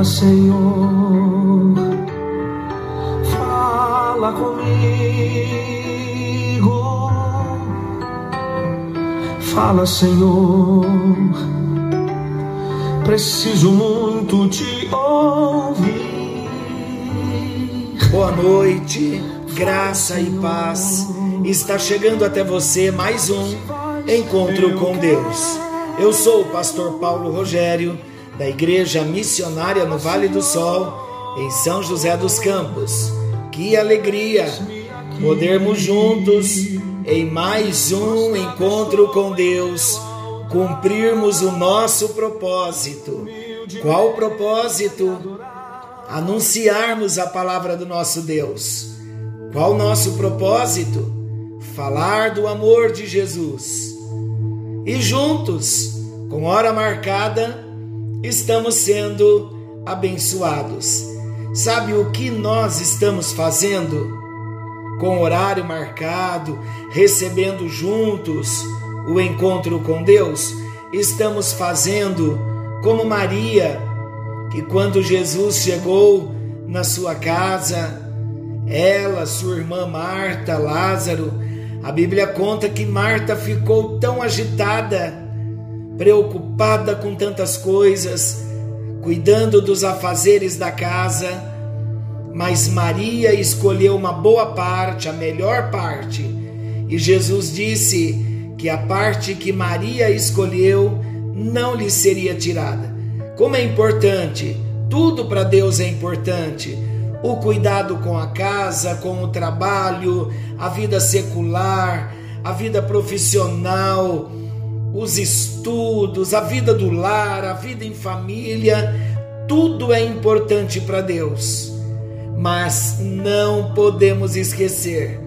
Fala, Senhor, fala comigo. Fala, Senhor, preciso muito te ouvir. Boa noite, graça e paz. Está chegando até você mais um encontro com Deus. Eu sou o pastor Paulo Rogério da Igreja Missionária no Vale do Sol, em São José dos Campos. Que alegria podermos juntos, em mais um encontro com Deus, cumprirmos o nosso propósito. Qual propósito? Anunciarmos a palavra do nosso Deus. Qual o nosso propósito? Falar do amor de Jesus. E juntos, com hora marcada, estamos sendo abençoados. Sabe o que nós estamos fazendo? Com horário marcado, recebendo juntos o encontro com Deus, estamos fazendo como Maria, que quando Jesus chegou na sua casa, ela, sua irmã Marta, Lázaro, a Bíblia conta que Marta ficou tão agitada preocupada com tantas coisas, cuidando dos afazeres da casa, mas Maria escolheu uma boa parte, a melhor parte, e Jesus disse que a parte que Maria escolheu não lhe seria tirada. Como é importante, tudo para Deus é importante. O cuidado com a casa, com o trabalho, a vida secular, a vida profissional, os estudos, a vida do lar, a vida em família, tudo é importante para Deus. Mas não podemos esquecer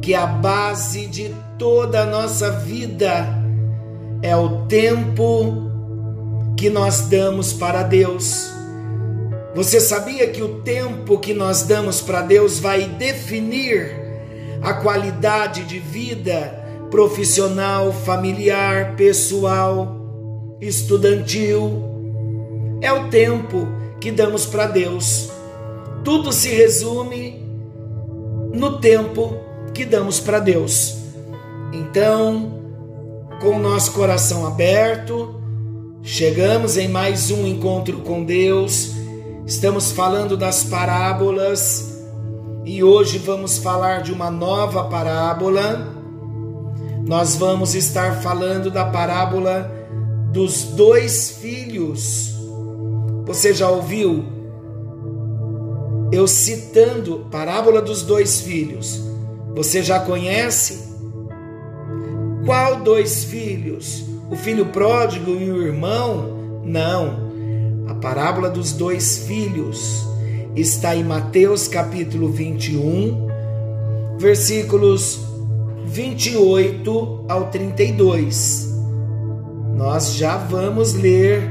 que a base de toda a nossa vida é o tempo que nós damos para Deus. Você sabia que o tempo que nós damos para Deus vai definir a qualidade de vida profissional, familiar, pessoal, estudantil. É o tempo que damos para Deus. Tudo se resume no tempo que damos para Deus. Então, com o nosso coração aberto, chegamos em mais um encontro com Deus. Estamos falando das parábolas e hoje vamos falar de uma nova parábola nós vamos estar falando da parábola dos dois filhos. Você já ouviu eu citando parábola dos dois filhos? Você já conhece? Qual dois filhos? O filho pródigo e o irmão? Não. A parábola dos dois filhos está em Mateus capítulo 21, versículos 28 ao 32. Nós já vamos ler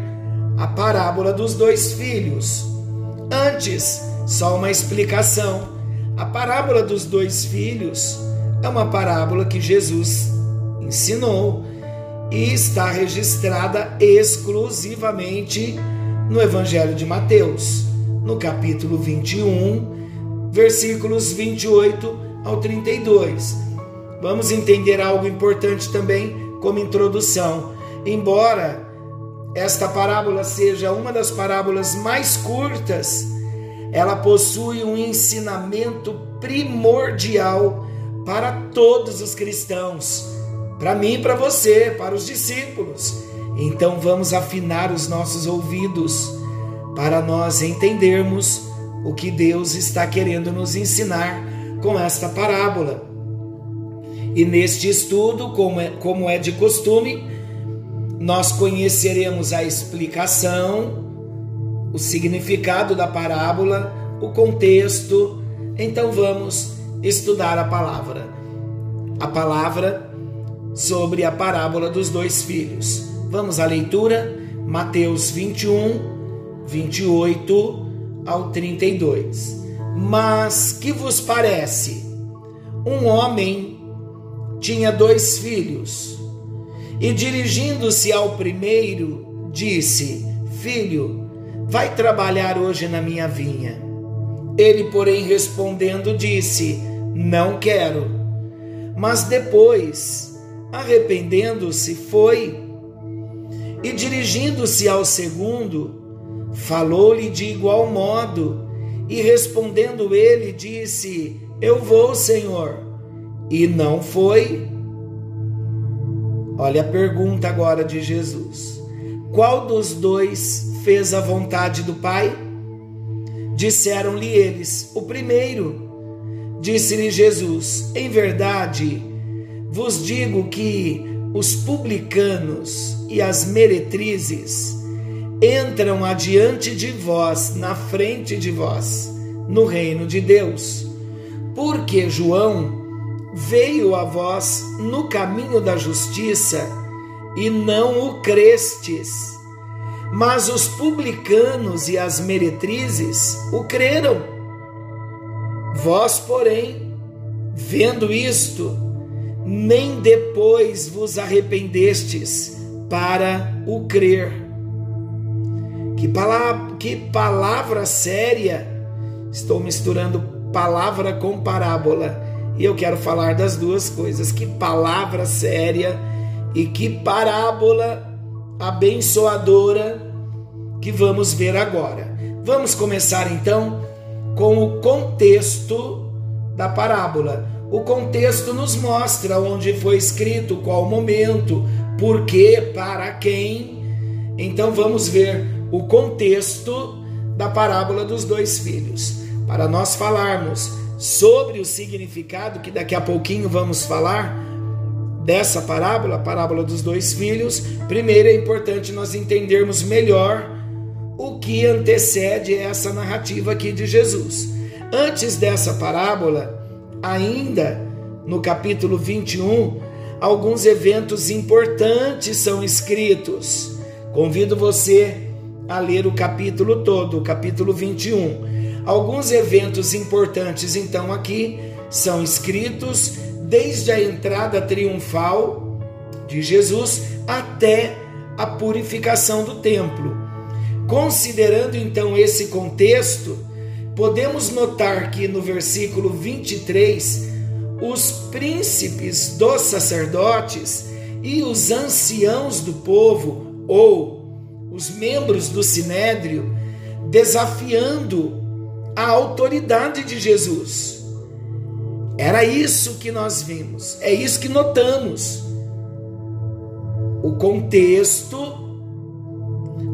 a parábola dos dois filhos. Antes, só uma explicação. A parábola dos dois filhos é uma parábola que Jesus ensinou e está registrada exclusivamente no Evangelho de Mateus, no capítulo 21, versículos 28 ao 32 vamos entender algo importante também como introdução. Embora esta parábola seja uma das parábolas mais curtas, ela possui um ensinamento primordial para todos os cristãos, para mim para você, para os discípulos. Então vamos afinar os nossos ouvidos para nós entendermos o que Deus está querendo nos ensinar com esta parábola. E neste estudo, como é, como é de costume, nós conheceremos a explicação, o significado da parábola, o contexto. Então vamos estudar a palavra. A palavra sobre a parábola dos dois filhos. Vamos à leitura, Mateus 21, 28 ao 32. Mas que vos parece? Um homem tinha dois filhos. E dirigindo-se ao primeiro, disse: Filho, vai trabalhar hoje na minha vinha. Ele, porém, respondendo, disse: Não quero. Mas depois, arrependendo-se, foi e, dirigindo-se ao segundo, falou-lhe de igual modo, e respondendo ele, disse: Eu vou, Senhor. E não foi. Olha a pergunta agora de Jesus: Qual dos dois fez a vontade do Pai? Disseram-lhe eles: O primeiro. Disse-lhe Jesus: Em verdade, vos digo que os publicanos e as meretrizes entram adiante de vós, na frente de vós, no reino de Deus. Porque João veio a vós no caminho da justiça e não o crestes. Mas os publicanos e as meretrizes o creram. Vós, porém, vendo isto, nem depois vos arrependestes para o crer. Que palavra, que palavra séria! Estou misturando palavra com parábola e eu quero falar das duas coisas. Que palavra séria e que parábola abençoadora que vamos ver agora. Vamos começar então com o contexto da parábola. O contexto nos mostra onde foi escrito, qual momento, por quê, para quem. Então vamos ver o contexto da parábola dos dois filhos. Para nós falarmos sobre o significado que daqui a pouquinho vamos falar dessa parábola, a parábola dos dois filhos, primeiro é importante nós entendermos melhor o que antecede essa narrativa aqui de Jesus. Antes dessa parábola, ainda no capítulo 21, alguns eventos importantes são escritos. Convido você a ler o capítulo todo, o capítulo 21. Alguns eventos importantes, então, aqui são escritos desde a entrada triunfal de Jesus até a purificação do templo. Considerando então esse contexto, podemos notar que no versículo 23, os príncipes dos sacerdotes e os anciãos do povo, ou os membros do sinédrio, desafiando a autoridade de Jesus. Era isso que nós vimos, é isso que notamos. O contexto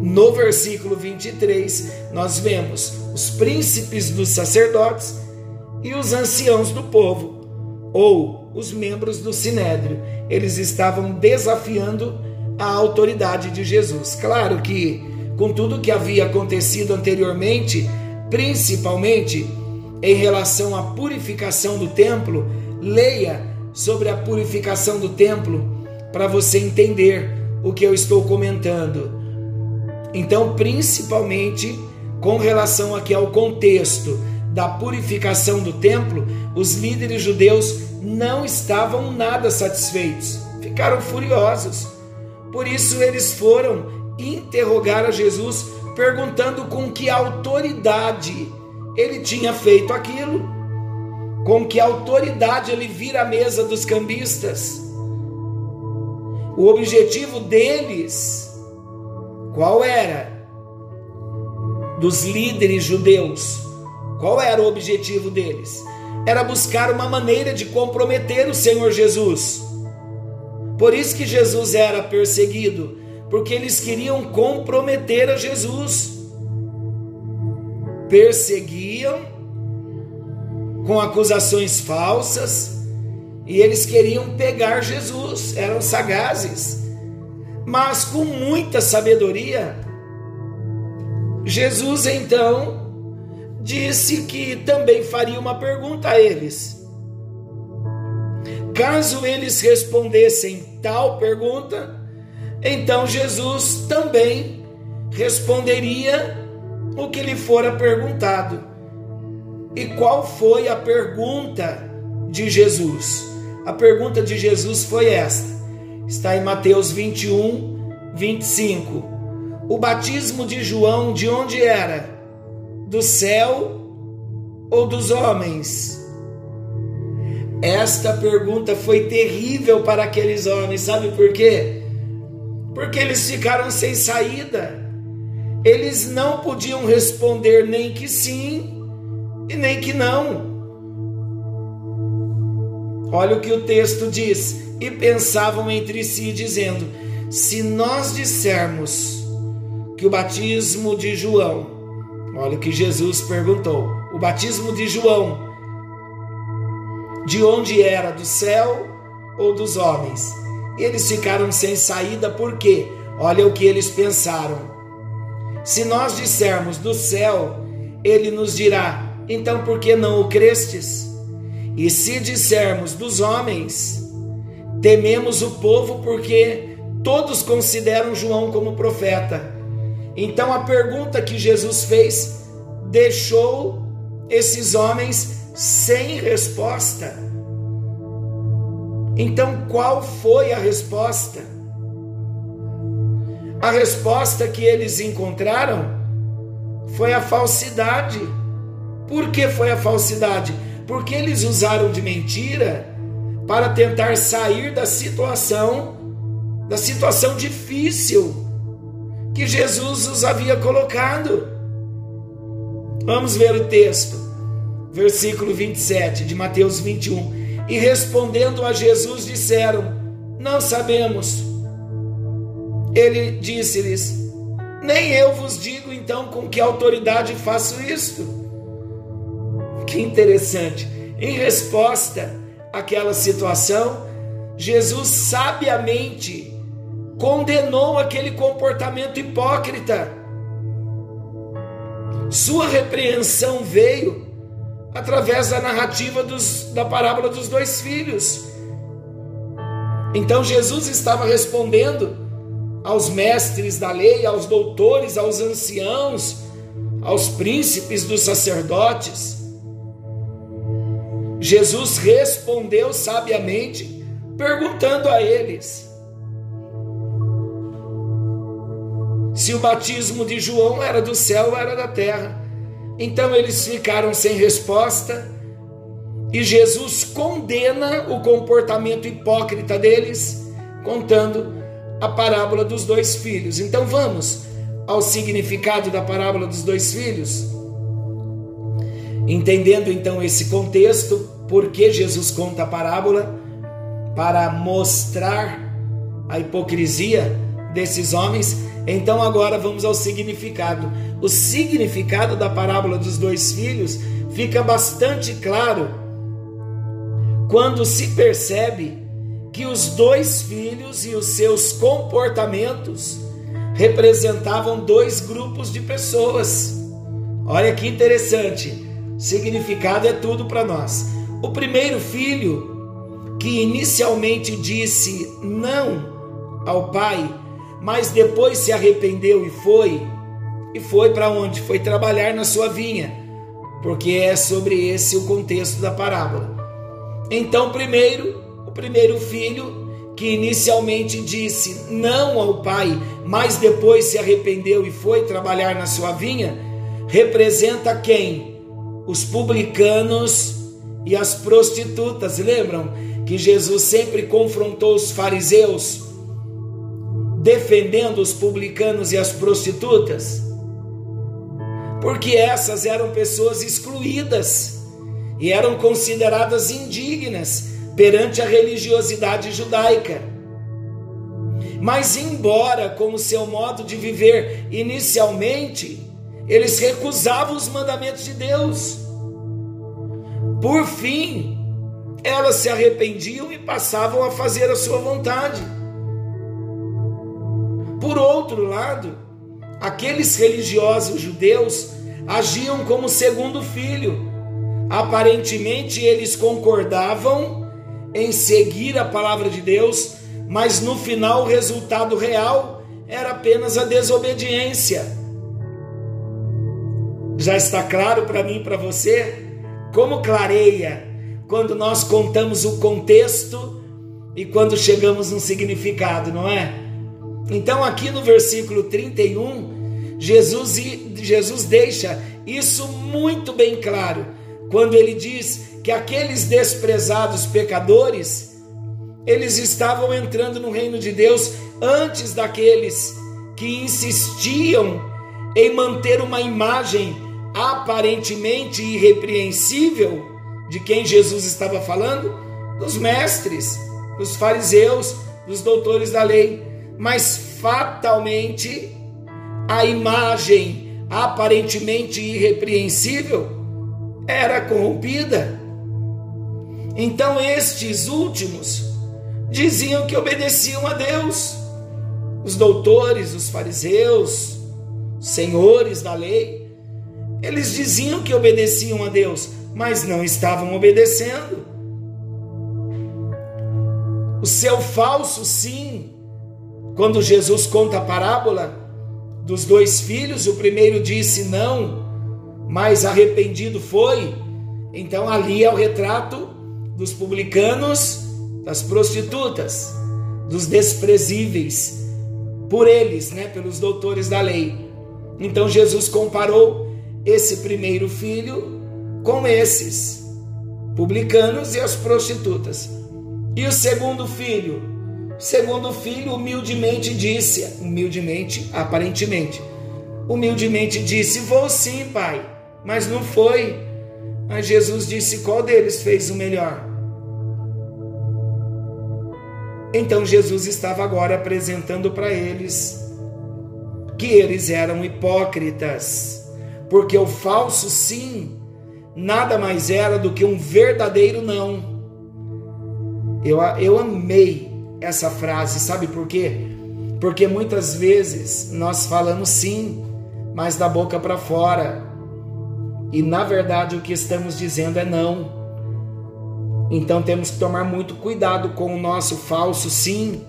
no versículo 23, nós vemos os príncipes dos sacerdotes e os anciãos do povo, ou os membros do sinédrio. Eles estavam desafiando a autoridade de Jesus. Claro que, com tudo que havia acontecido anteriormente, principalmente em relação à purificação do templo, leia sobre a purificação do templo para você entender o que eu estou comentando. Então, principalmente com relação aqui ao contexto da purificação do templo, os líderes judeus não estavam nada satisfeitos, ficaram furiosos. Por isso, eles foram interrogar a Jesus, perguntando com que autoridade ele tinha feito aquilo, com que autoridade ele vira a mesa dos cambistas. O objetivo deles qual era? Dos líderes judeus. Qual era o objetivo deles? Era buscar uma maneira de comprometer o Senhor Jesus. Por isso que Jesus era perseguido, porque eles queriam comprometer a Jesus. Perseguiam com acusações falsas e eles queriam pegar Jesus, eram sagazes. Mas com muita sabedoria, Jesus então disse que também faria uma pergunta a eles. Caso eles respondessem tal pergunta, então Jesus também responderia o que lhe fora perguntado. E qual foi a pergunta de Jesus? A pergunta de Jesus foi esta: Está em Mateus 21, 25. o batismo de João de onde era? Do céu ou dos homens? Esta pergunta foi terrível para aqueles homens, sabe por quê? Porque eles ficaram sem saída. Eles não podiam responder nem que sim e nem que não. Olha o que o texto diz: e pensavam entre si, dizendo: se nós dissermos que o batismo de João, olha o que Jesus perguntou: o batismo de João, de onde era? Do céu ou dos homens? Eles ficaram sem saída, por quê? Olha o que eles pensaram. Se nós dissermos do céu, ele nos dirá: então por que não o crestes? E se dissermos dos homens, tememos o povo porque Todos consideram João como profeta. Então a pergunta que Jesus fez deixou esses homens sem resposta. Então qual foi a resposta? A resposta que eles encontraram foi a falsidade. Por que foi a falsidade? Porque eles usaram de mentira para tentar sair da situação da situação difícil que Jesus os havia colocado. Vamos ver o texto, versículo 27 de Mateus 21. E respondendo a Jesus, disseram: Não sabemos. Ele disse-lhes: Nem eu vos digo então com que autoridade faço isto. Que interessante. Em resposta àquela situação, Jesus sabiamente condenou aquele comportamento hipócrita. Sua repreensão veio através da narrativa dos, da parábola dos dois filhos. Então Jesus estava respondendo aos mestres da lei, aos doutores, aos anciãos, aos príncipes dos sacerdotes. Jesus respondeu sabiamente, perguntando a eles: se o batismo de João era do céu ou era da terra. Então eles ficaram sem resposta e Jesus condena o comportamento hipócrita deles, contando a parábola dos dois filhos. Então vamos ao significado da parábola dos dois filhos. Entendendo então esse contexto, por que Jesus conta a parábola? Para mostrar a hipocrisia desses homens então agora vamos ao significado. O significado da parábola dos dois filhos fica bastante claro quando se percebe que os dois filhos e os seus comportamentos representavam dois grupos de pessoas. Olha que interessante. Significado é tudo para nós. O primeiro filho, que inicialmente disse não ao pai, mas depois se arrependeu e foi. E foi para onde? Foi trabalhar na sua vinha, porque é sobre esse o contexto da parábola. Então, primeiro, o primeiro filho, que inicialmente disse não ao pai, mas depois se arrependeu e foi trabalhar na sua vinha, representa quem? Os publicanos e as prostitutas. Lembram que Jesus sempre confrontou os fariseus defendendo os publicanos e as prostitutas? Porque essas eram pessoas excluídas e eram consideradas indignas perante a religiosidade judaica. Mas, embora, como seu modo de viver inicialmente, eles recusavam os mandamentos de Deus, por fim, elas se arrependiam e passavam a fazer a sua vontade. Por outro lado, aqueles religiosos judeus agiam como segundo filho. Aparentemente, eles concordavam em seguir a palavra de Deus, mas no final o resultado real era apenas a desobediência. Já está claro para mim e para você? Como clareia quando nós contamos o contexto e quando chegamos no significado, não é? Então, aqui no versículo 31, Jesus, Jesus deixa isso muito bem claro, quando ele diz que aqueles desprezados pecadores, eles estavam entrando no reino de Deus antes daqueles que insistiam em manter uma imagem aparentemente irrepreensível de quem Jesus estava falando, dos mestres, dos fariseus, dos doutores da lei, mas fatalmente a imagem aparentemente irrepreensível era corrompida. Então estes últimos diziam que obedeciam a Deus. Os doutores, os fariseus, senhores da lei, eles diziam que obedeciam a Deus, mas não estavam obedecendo. O seu falso sim, quando Jesus conta a parábola dos dois filhos, o primeiro disse não, mas arrependido foi. Então ali é o retrato dos publicanos, das prostitutas, dos desprezíveis por eles, né, pelos doutores da lei. Então Jesus comparou esse primeiro filho com esses publicanos e as prostitutas. E o segundo filho, segundo filho humildemente disse, humildemente, aparentemente, humildemente disse: "Vou sim, pai" mas não foi. Mas Jesus disse: qual deles fez o melhor? Então Jesus estava agora apresentando para eles que eles eram hipócritas, porque o falso sim nada mais era do que um verdadeiro não. Eu, eu amei essa frase, sabe por quê? Porque muitas vezes nós falamos sim, mas da boca para fora. E na verdade o que estamos dizendo é não. Então temos que tomar muito cuidado com o nosso falso sim,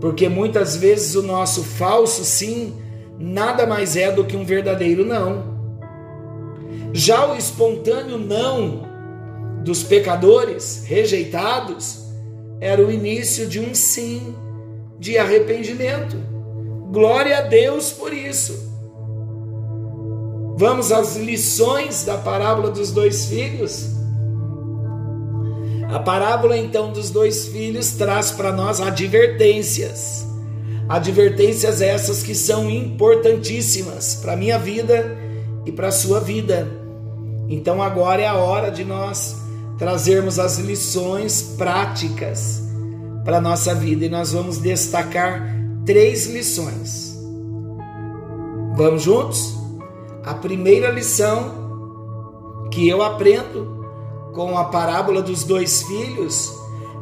porque muitas vezes o nosso falso sim nada mais é do que um verdadeiro não. Já o espontâneo não dos pecadores rejeitados era o início de um sim de arrependimento. Glória a Deus por isso. Vamos às lições da parábola dos dois filhos. A parábola então dos dois filhos traz para nós advertências. Advertências essas que são importantíssimas para minha vida e para sua vida. Então agora é a hora de nós trazermos as lições práticas para a nossa vida e nós vamos destacar três lições. Vamos juntos? A primeira lição que eu aprendo com a parábola dos dois filhos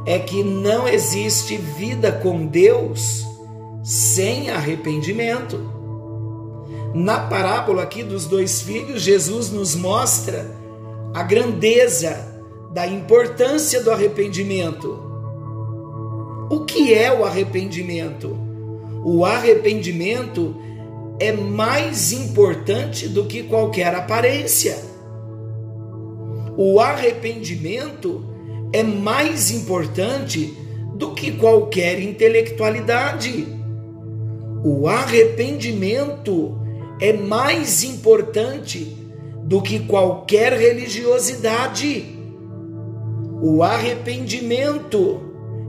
é que não existe vida com Deus sem arrependimento. Na parábola aqui dos dois filhos, Jesus nos mostra a grandeza da importância do arrependimento. O que é o arrependimento? O arrependimento é mais importante do que qualquer aparência. O arrependimento é mais importante do que qualquer intelectualidade. O arrependimento é mais importante do que qualquer religiosidade. O arrependimento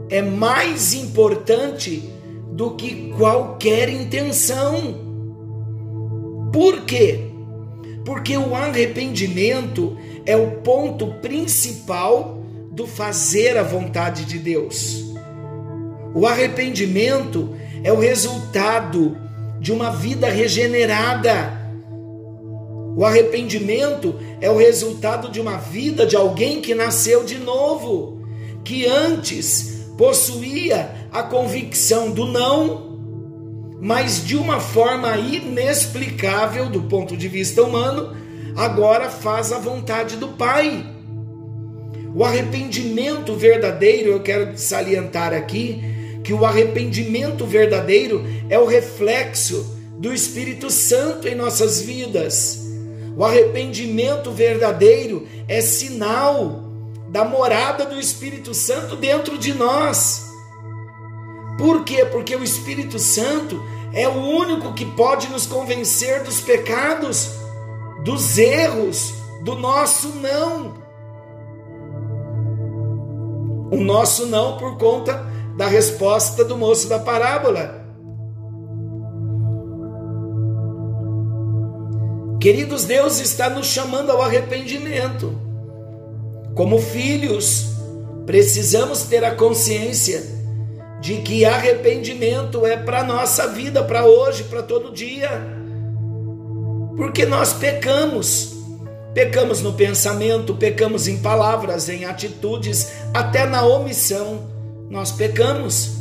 é mais importante do que qualquer intenção. Por quê? Porque o arrependimento é o ponto principal do fazer a vontade de Deus. O arrependimento é o resultado de uma vida regenerada. O arrependimento é o resultado de uma vida de alguém que nasceu de novo, que antes possuía a convicção do não mas de uma forma inexplicável do ponto de vista humano, agora faz a vontade do Pai. O arrependimento verdadeiro, eu quero salientar aqui, que o arrependimento verdadeiro é o reflexo do Espírito Santo em nossas vidas. O arrependimento verdadeiro é sinal da morada do Espírito Santo dentro de nós. Por quê? Porque o Espírito Santo é o único que pode nos convencer dos pecados, dos erros, do nosso não. O nosso não por conta da resposta do moço da parábola. Queridos, Deus está nos chamando ao arrependimento. Como filhos, precisamos ter a consciência de que arrependimento é para nossa vida, para hoje, para todo dia. Porque nós pecamos. Pecamos no pensamento, pecamos em palavras, em atitudes, até na omissão. Nós pecamos.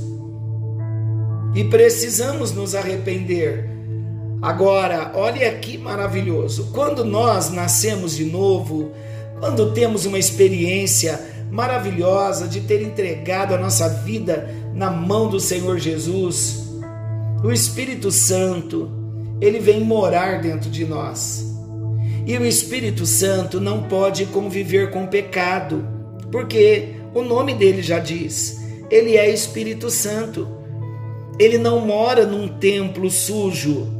E precisamos nos arrepender Agora, olha que maravilhoso. Quando nós nascemos de novo, quando temos uma experiência maravilhosa de ter entregado a nossa vida na mão do Senhor Jesus, o Espírito Santo, ele vem morar dentro de nós. E o Espírito Santo não pode conviver com o pecado, porque o nome dele já diz, ele é Espírito Santo. Ele não mora num templo sujo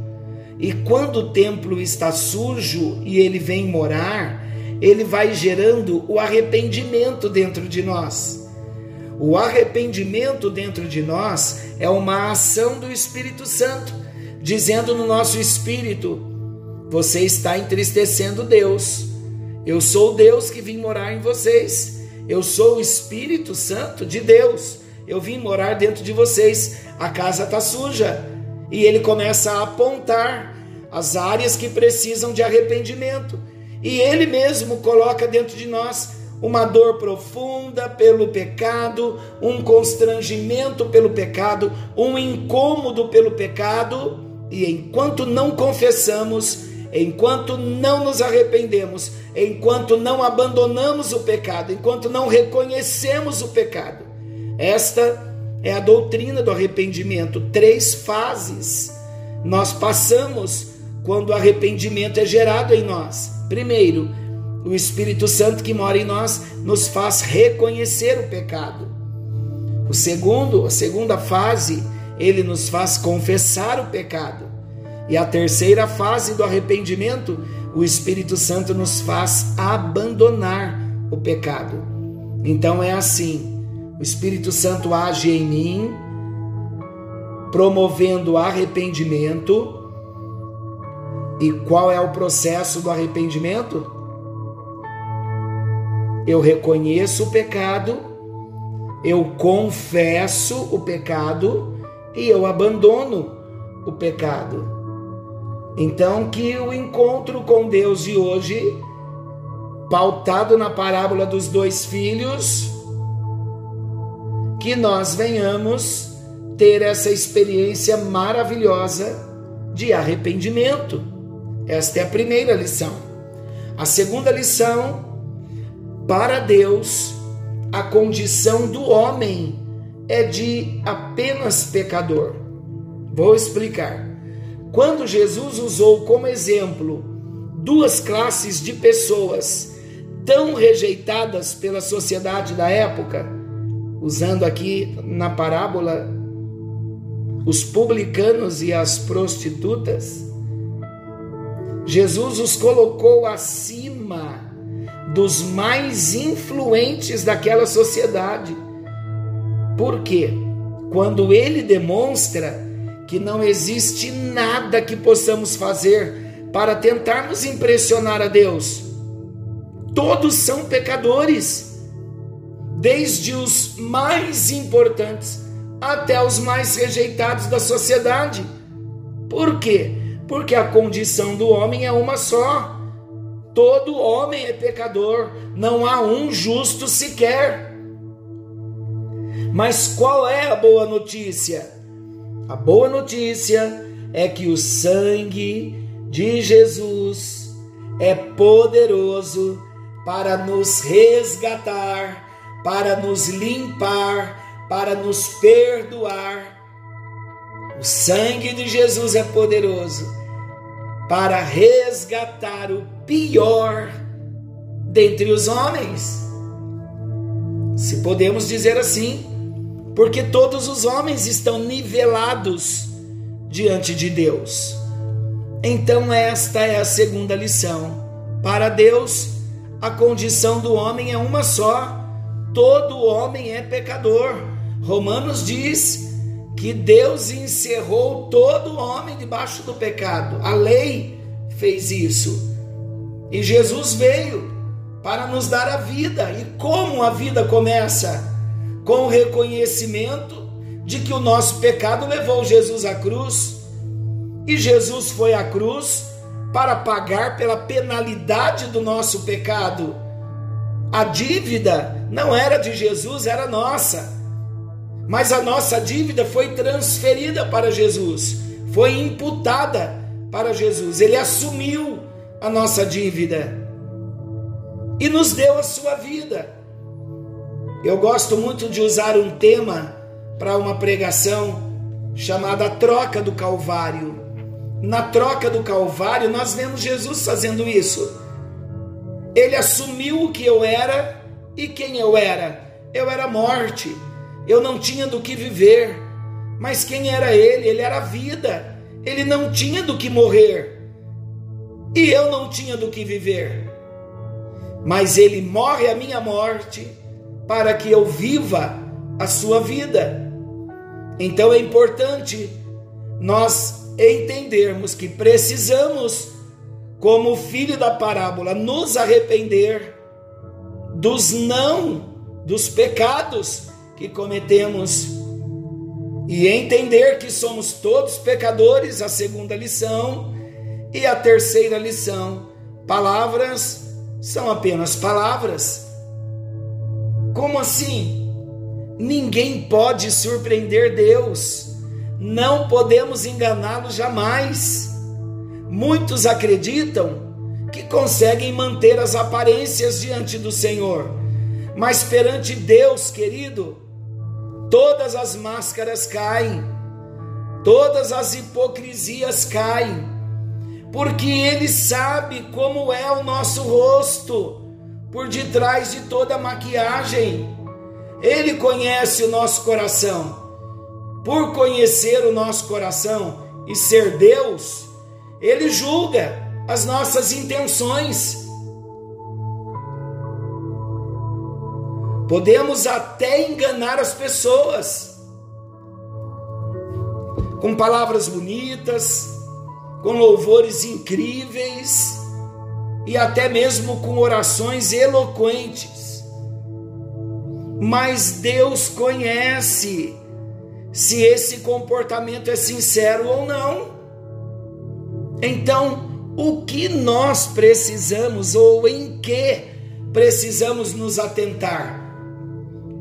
e quando o templo está sujo e ele vem morar, ele vai gerando o arrependimento dentro de nós. O arrependimento dentro de nós é uma ação do Espírito Santo, dizendo no nosso espírito: você está entristecendo Deus. Eu sou Deus que vim morar em vocês. Eu sou o Espírito Santo de Deus. Eu vim morar dentro de vocês. A casa está suja. E ele começa a apontar as áreas que precisam de arrependimento. E Ele mesmo coloca dentro de nós uma dor profunda pelo pecado, um constrangimento pelo pecado, um incômodo pelo pecado, e enquanto não confessamos, enquanto não nos arrependemos, enquanto não abandonamos o pecado, enquanto não reconhecemos o pecado, esta é a doutrina do arrependimento. Três fases nós passamos quando o arrependimento é gerado em nós. Primeiro, o Espírito Santo que mora em nós nos faz reconhecer o pecado. O segundo, a segunda fase, ele nos faz confessar o pecado. E a terceira fase do arrependimento, o Espírito Santo nos faz abandonar o pecado. Então é assim: o Espírito Santo age em mim, promovendo arrependimento e qual é o processo do arrependimento? Eu reconheço o pecado, eu confesso o pecado e eu abandono o pecado. Então, que o encontro com Deus de hoje, pautado na parábola dos dois filhos, que nós venhamos ter essa experiência maravilhosa de arrependimento. Esta é a primeira lição. A segunda lição, para Deus, a condição do homem é de apenas pecador. Vou explicar. Quando Jesus usou como exemplo duas classes de pessoas tão rejeitadas pela sociedade da época, usando aqui na parábola os publicanos e as prostitutas, Jesus os colocou acima dos mais influentes daquela sociedade. Por quê? Quando ele demonstra que não existe nada que possamos fazer para tentarmos impressionar a Deus. Todos são pecadores, desde os mais importantes até os mais rejeitados da sociedade. Por quê? Porque a condição do homem é uma só. Todo homem é pecador, não há um justo sequer. Mas qual é a boa notícia? A boa notícia é que o sangue de Jesus é poderoso para nos resgatar, para nos limpar, para nos perdoar. O sangue de Jesus é poderoso para resgatar o pior dentre os homens. Se podemos dizer assim, porque todos os homens estão nivelados diante de Deus. Então, esta é a segunda lição. Para Deus, a condição do homem é uma só: todo homem é pecador. Romanos diz que Deus encerrou todo homem debaixo do pecado. A lei fez isso. E Jesus veio para nos dar a vida. E como a vida começa? Com o reconhecimento de que o nosso pecado levou Jesus à cruz. E Jesus foi à cruz para pagar pela penalidade do nosso pecado. A dívida não era de Jesus, era nossa. Mas a nossa dívida foi transferida para Jesus, foi imputada para Jesus. Ele assumiu a nossa dívida e nos deu a sua vida. Eu gosto muito de usar um tema para uma pregação chamada Troca do Calvário. Na troca do Calvário, nós vemos Jesus fazendo isso. Ele assumiu o que eu era e quem eu era. Eu era morte, eu não tinha do que viver. Mas quem era ele? Ele era vida. Ele não tinha do que morrer. E eu não tinha do que viver. Mas ele morre a minha morte para que eu viva a sua vida. Então é importante nós entendermos que precisamos, como filho da parábola, nos arrepender dos não, dos pecados que cometemos e entender que somos todos pecadores, a segunda lição, e a terceira lição, palavras são apenas palavras. Como assim? Ninguém pode surpreender Deus não podemos enganá-lo jamais. Muitos acreditam que conseguem manter as aparências diante do Senhor, mas perante Deus, querido, todas as máscaras caem, todas as hipocrisias caem, porque Ele sabe como é o nosso rosto por detrás de toda maquiagem. Ele conhece o nosso coração por conhecer o nosso coração e ser Deus, ele julga as nossas intenções. Podemos até enganar as pessoas com palavras bonitas, com louvores incríveis e até mesmo com orações eloquentes. Mas Deus conhece se esse comportamento é sincero ou não. Então, o que nós precisamos ou em que precisamos nos atentar?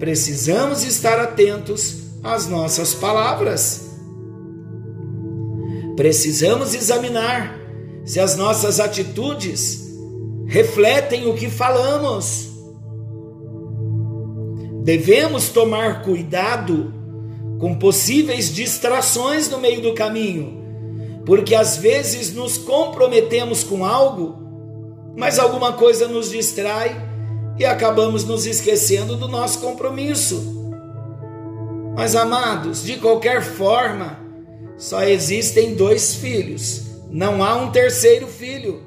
Precisamos estar atentos às nossas palavras. Precisamos examinar se as nossas atitudes refletem o que falamos. Devemos tomar cuidado com possíveis distrações no meio do caminho, porque às vezes nos comprometemos com algo, mas alguma coisa nos distrai e acabamos nos esquecendo do nosso compromisso. Mas amados, de qualquer forma, só existem dois filhos, não há um terceiro filho.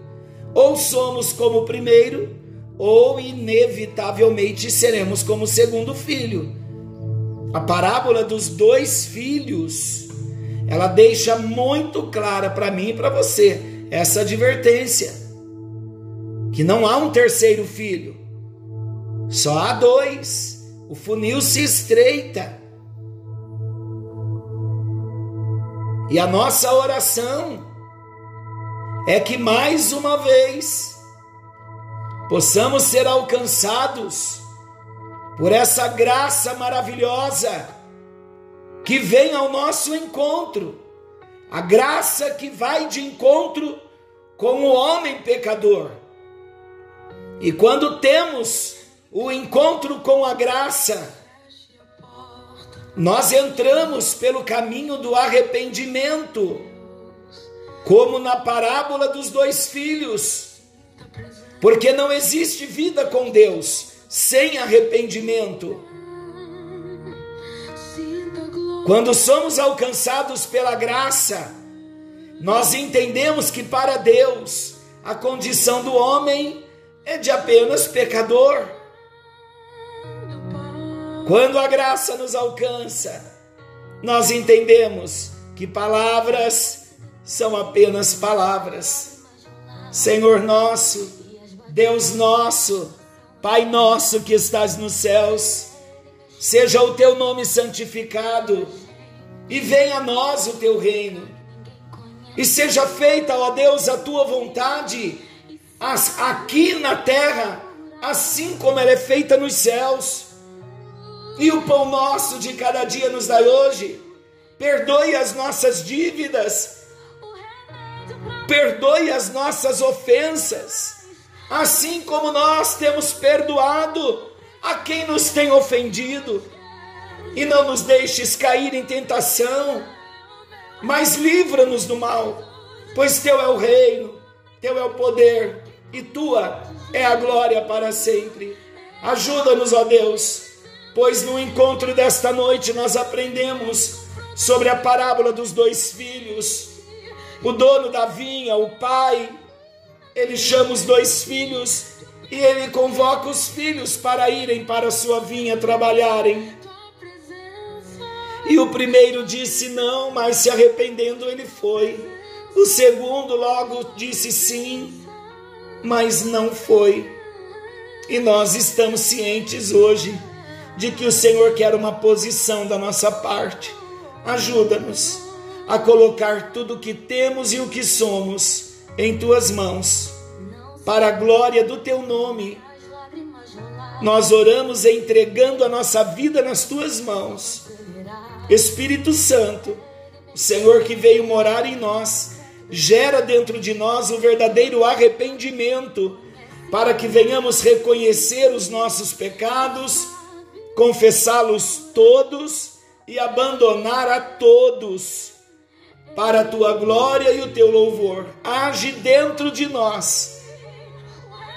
Ou somos como o primeiro, ou inevitavelmente seremos como o segundo filho. A parábola dos dois filhos, ela deixa muito clara para mim e para você essa advertência: que não há um terceiro filho, só há dois. O funil se estreita. E a nossa oração é que mais uma vez possamos ser alcançados por essa graça maravilhosa que vem ao nosso encontro, a graça que vai de encontro com o homem pecador. E quando temos o encontro com a graça, nós entramos pelo caminho do arrependimento, como na parábola dos dois filhos, porque não existe vida com Deus sem arrependimento. Quando somos alcançados pela graça, nós entendemos que para Deus a condição do homem é de apenas pecador. Quando a graça nos alcança, nós entendemos que palavras são apenas palavras. Senhor nosso, Deus nosso, Pai nosso que estás nos céus, seja o teu nome santificado e venha a nós o teu reino. E seja feita, ó Deus, a tua vontade, aqui na terra, assim como ela é feita nos céus. E o pão nosso de cada dia nos dai hoje. Perdoe as nossas dívidas. Perdoe as nossas ofensas assim como nós temos perdoado a quem nos tem ofendido. E não nos deixes cair em tentação, mas livra-nos do mal, pois teu é o reino, teu é o poder e tua é a glória para sempre. Ajuda-nos, ó Deus, pois no encontro desta noite nós aprendemos sobre a parábola dos dois filhos, o dono da vinha, o pai, ele chama os dois filhos e ele convoca os filhos para irem para a sua vinha trabalharem. E o primeiro disse não, mas se arrependendo ele foi. O segundo logo disse sim, mas não foi. E nós estamos cientes hoje de que o Senhor quer uma posição da nossa parte. Ajuda-nos a colocar tudo o que temos e o que somos em tuas mãos, para a glória do teu nome. Nós oramos entregando a nossa vida nas tuas mãos. Espírito Santo, o Senhor que veio morar em nós, gera dentro de nós o verdadeiro arrependimento, para que venhamos reconhecer os nossos pecados, confessá-los todos e abandonar a todos para a tua glória e o teu louvor. Age dentro de nós,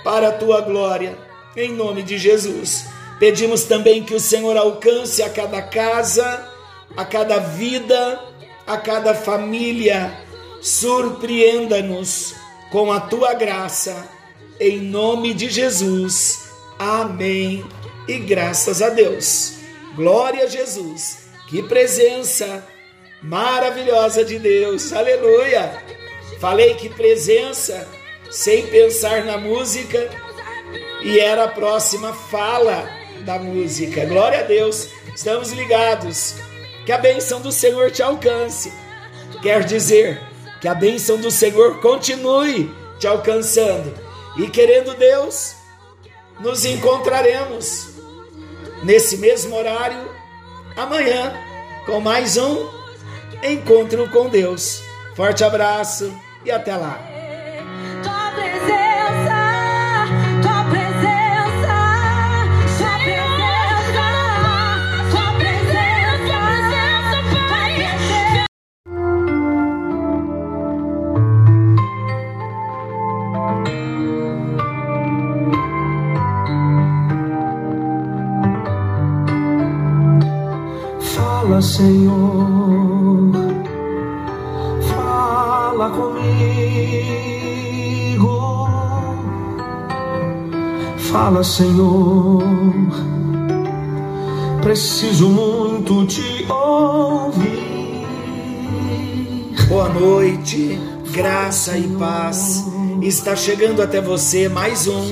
para a tua glória, em nome de Jesus. Pedimos também que o Senhor alcance a cada casa, a cada vida, a cada família. Surpreenda-nos com a tua graça, em nome de Jesus. Amém. E graças a Deus. Glória a Jesus. Que presença maravilhosa de Deus. Aleluia! Falei que presença sem pensar na música e era a próxima fala da música. Glória a Deus. Estamos ligados. Que a bênção do Senhor te alcance. Quer dizer, que a bênção do Senhor continue te alcançando. E querendo Deus, nos encontraremos nesse mesmo horário amanhã com mais um encontro com Deus. Forte abraço e até lá. Fala, Senhor fala comigo. Fala, Senhor. Preciso muito te ouvir. Boa noite, graça e paz. Está chegando até você mais um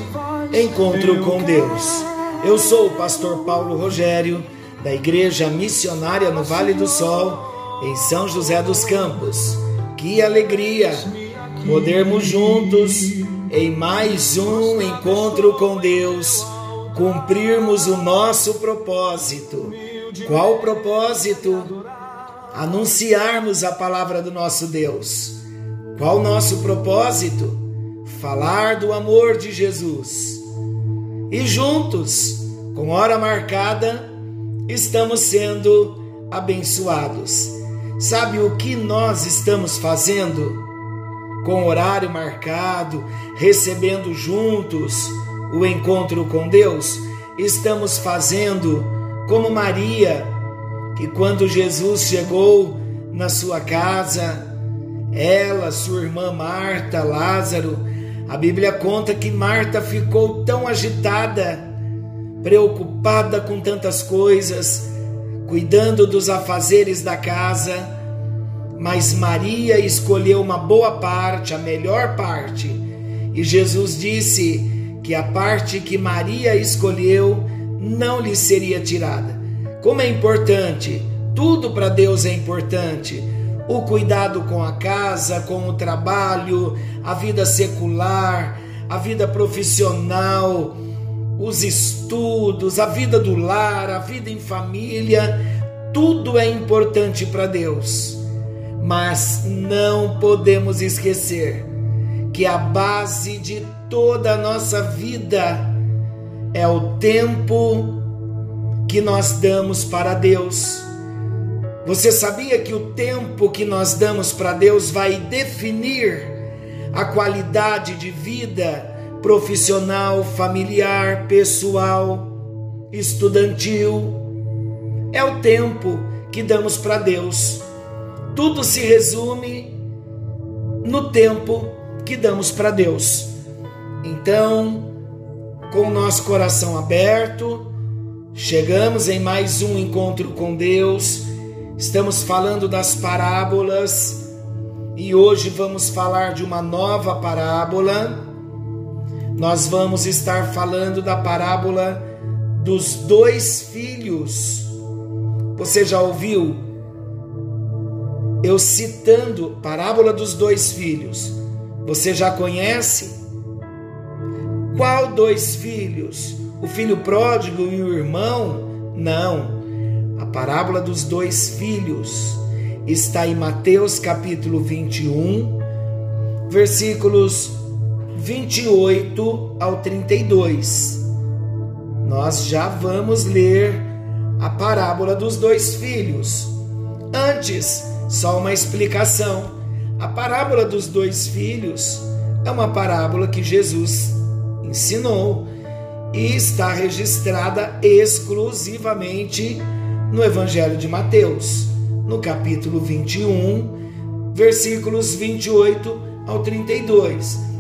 encontro com Deus. Eu sou o pastor Paulo Rogério, da Igreja Missionária no Vale do Sol, em São José dos Campos. Que alegria podermos juntos em mais um encontro com Deus cumprirmos o nosso propósito. Qual propósito? Anunciarmos a palavra do nosso Deus. Qual o nosso propósito? Falar do amor de Jesus. E juntos, com hora marcada, estamos sendo abençoados. Sabe o que nós estamos fazendo? Com horário marcado, recebendo juntos o encontro com Deus, estamos fazendo como Maria, que quando Jesus chegou na sua casa, ela, sua irmã Marta, Lázaro, a Bíblia conta que Marta ficou tão agitada, preocupada com tantas coisas, cuidando dos afazeres da casa, mas Maria escolheu uma boa parte, a melhor parte, e Jesus disse que a parte que Maria escolheu não lhe seria tirada. Como é importante, tudo para Deus é importante o cuidado com a casa, com o trabalho, a vida secular, a vida profissional, os estudos, a vida do lar, a vida em família, tudo é importante para Deus. Mas não podemos esquecer que a base de toda a nossa vida é o tempo que nós damos para Deus você sabia que o tempo que nós damos para Deus vai definir a qualidade de vida profissional, familiar, pessoal, estudantil? É o tempo que damos para Deus. Tudo se resume no tempo que damos para Deus. Então, com o nosso coração aberto, chegamos em mais um encontro com Deus Estamos falando das parábolas e hoje vamos falar de uma nova parábola. Nós vamos estar falando da parábola dos dois filhos. Você já ouviu eu citando parábola dos dois filhos? Você já conhece? Qual dois filhos? O filho pródigo e o irmão? Não. A parábola dos dois filhos está em Mateus capítulo 21, versículos 28 ao 32. Nós já vamos ler a parábola dos dois filhos. Antes, só uma explicação. A parábola dos dois filhos é uma parábola que Jesus ensinou e está registrada exclusivamente no Evangelho de Mateus, no capítulo 21, versículos 28 ao 32.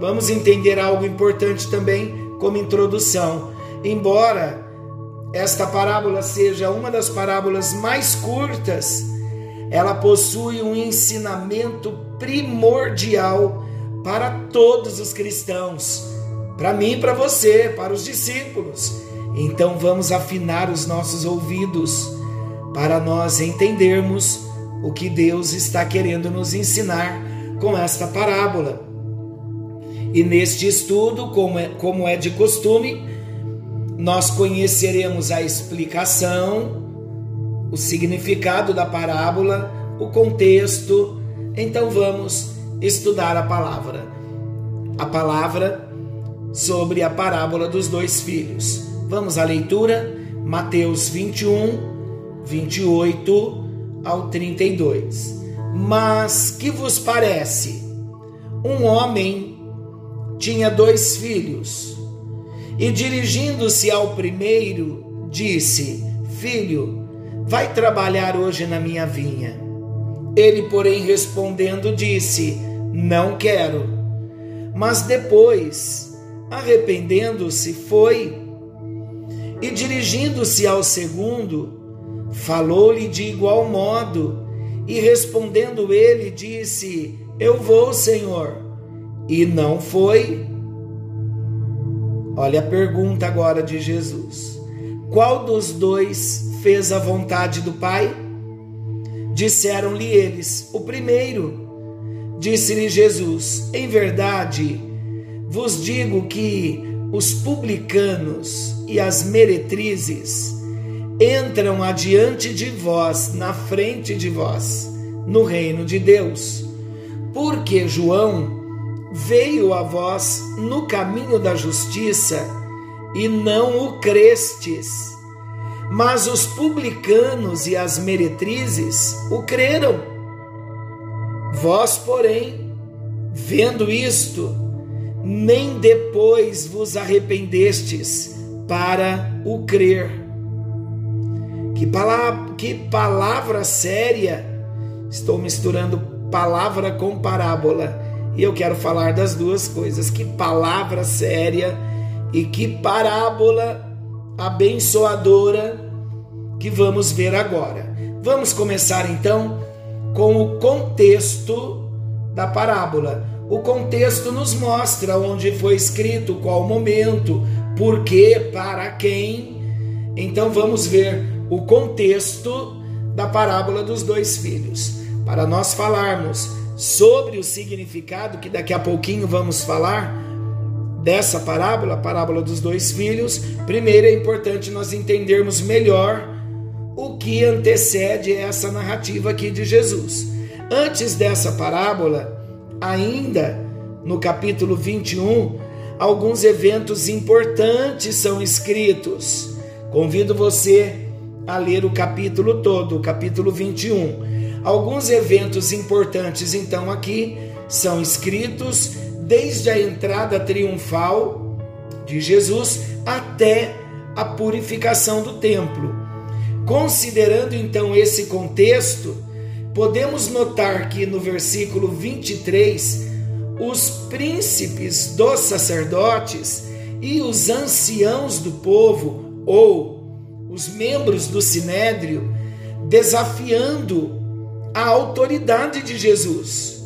Vamos entender algo importante também como introdução. Embora esta parábola seja uma das parábolas mais curtas, ela possui um ensinamento primordial para todos os cristãos, para mim para você, para os discípulos. Então vamos afinar os nossos ouvidos para nós entendermos o que Deus está querendo nos ensinar com esta parábola. E neste estudo, como é, como é de costume, nós conheceremos a explicação, o significado da parábola, o contexto. Então vamos estudar a palavra. A palavra sobre a parábola dos dois filhos. Vamos à leitura, Mateus 21, 28 ao 32. Mas que vos parece? Um homem tinha dois filhos, e dirigindo-se ao primeiro, disse: Filho, vai trabalhar hoje na minha vinha. Ele, porém, respondendo, disse: Não quero. Mas depois, arrependendo-se, foi e dirigindo-se ao segundo, falou-lhe de igual modo, e respondendo ele, disse: Eu vou, Senhor. E não foi. Olha a pergunta agora de Jesus: Qual dos dois fez a vontade do Pai? Disseram-lhe eles: O primeiro. Disse-lhe Jesus: Em verdade, vos digo que os publicanos e as meretrizes entram adiante de vós, na frente de vós, no reino de Deus. Porque João veio a vós no caminho da justiça e não o crestes. Mas os publicanos e as meretrizes o creram. Vós, porém, vendo isto, nem depois vos arrependestes para o crer. Que palavra, que palavra séria. Estou misturando palavra com parábola. E eu quero falar das duas coisas. Que palavra séria e que parábola abençoadora que vamos ver agora. Vamos começar então com o contexto da parábola. O contexto nos mostra onde foi escrito, qual momento, por quê, para quem. Então vamos ver o contexto da parábola dos dois filhos. Para nós falarmos sobre o significado, que daqui a pouquinho vamos falar dessa parábola, a parábola dos dois filhos, primeiro é importante nós entendermos melhor o que antecede essa narrativa aqui de Jesus. Antes dessa parábola, ainda no capítulo 21, alguns eventos importantes são escritos. Convido você a ler o capítulo todo, o capítulo 21. Alguns eventos importantes, então, aqui são escritos desde a entrada triunfal de Jesus até a purificação do templo. Considerando então esse contexto, podemos notar que no versículo 23, os príncipes dos sacerdotes e os anciãos do povo, ou os membros do sinédrio, desafiando a autoridade de Jesus.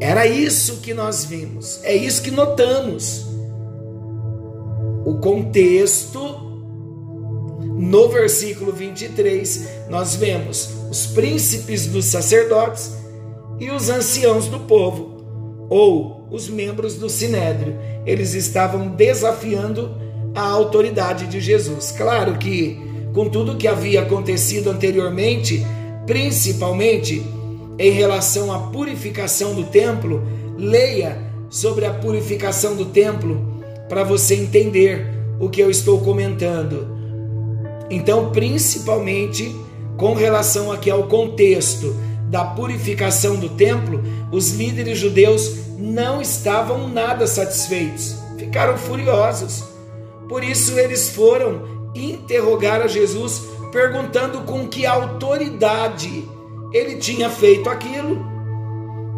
Era isso que nós vimos, é isso que notamos. O contexto no versículo 23, nós vemos os príncipes dos sacerdotes e os anciãos do povo, ou os membros do sinédrio. Eles estavam desafiando a autoridade de Jesus. Claro que, com tudo que havia acontecido anteriormente, principalmente em relação à purificação do templo, leia sobre a purificação do templo para você entender o que eu estou comentando. Então, principalmente com relação aqui ao contexto da purificação do templo, os líderes judeus não estavam nada satisfeitos, ficaram furiosos. Por isso, eles foram interrogar a Jesus, perguntando com que autoridade ele tinha feito aquilo,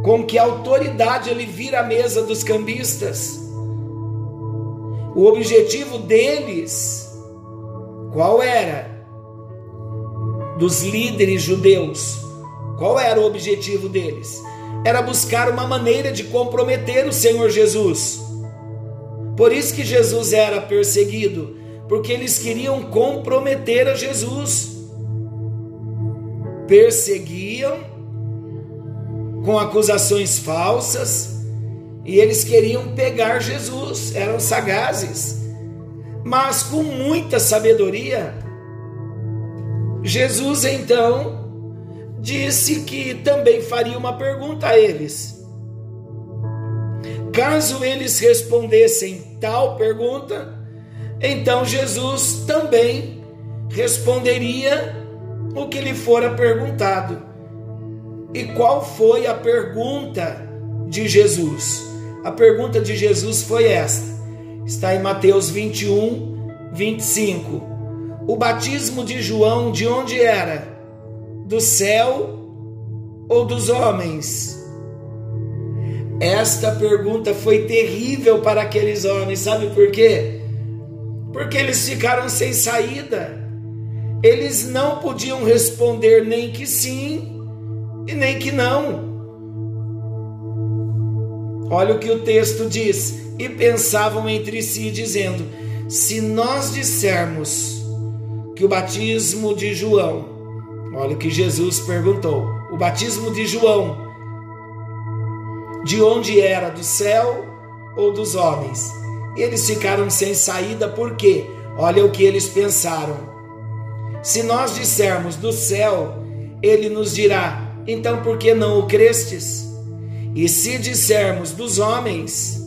com que autoridade ele vira a mesa dos cambistas. O objetivo deles qual era? Dos líderes judeus. Qual era o objetivo deles? Era buscar uma maneira de comprometer o Senhor Jesus. Por isso que Jesus era perseguido, porque eles queriam comprometer a Jesus. Perseguiam com acusações falsas e eles queriam pegar Jesus, eram sagazes. Mas com muita sabedoria, Jesus então disse que também faria uma pergunta a eles. Caso eles respondessem tal pergunta, então Jesus também responderia o que lhe fora perguntado. E qual foi a pergunta de Jesus? A pergunta de Jesus foi esta: está em Mateus 21, 25. O batismo de João de onde era? Do céu ou dos homens? Esta pergunta foi terrível para aqueles homens, sabe por quê? Porque eles ficaram sem saída. Eles não podiam responder nem que sim e nem que não. Olha o que o texto diz: e pensavam entre si, dizendo: Se nós dissermos que o batismo de João, olha o que Jesus perguntou: o batismo de João, de onde era? Do céu ou dos homens? Eles ficaram sem saída, por quê? Olha o que eles pensaram. Se nós dissermos do céu, ele nos dirá: então por que não o crestes? E se dissermos dos homens,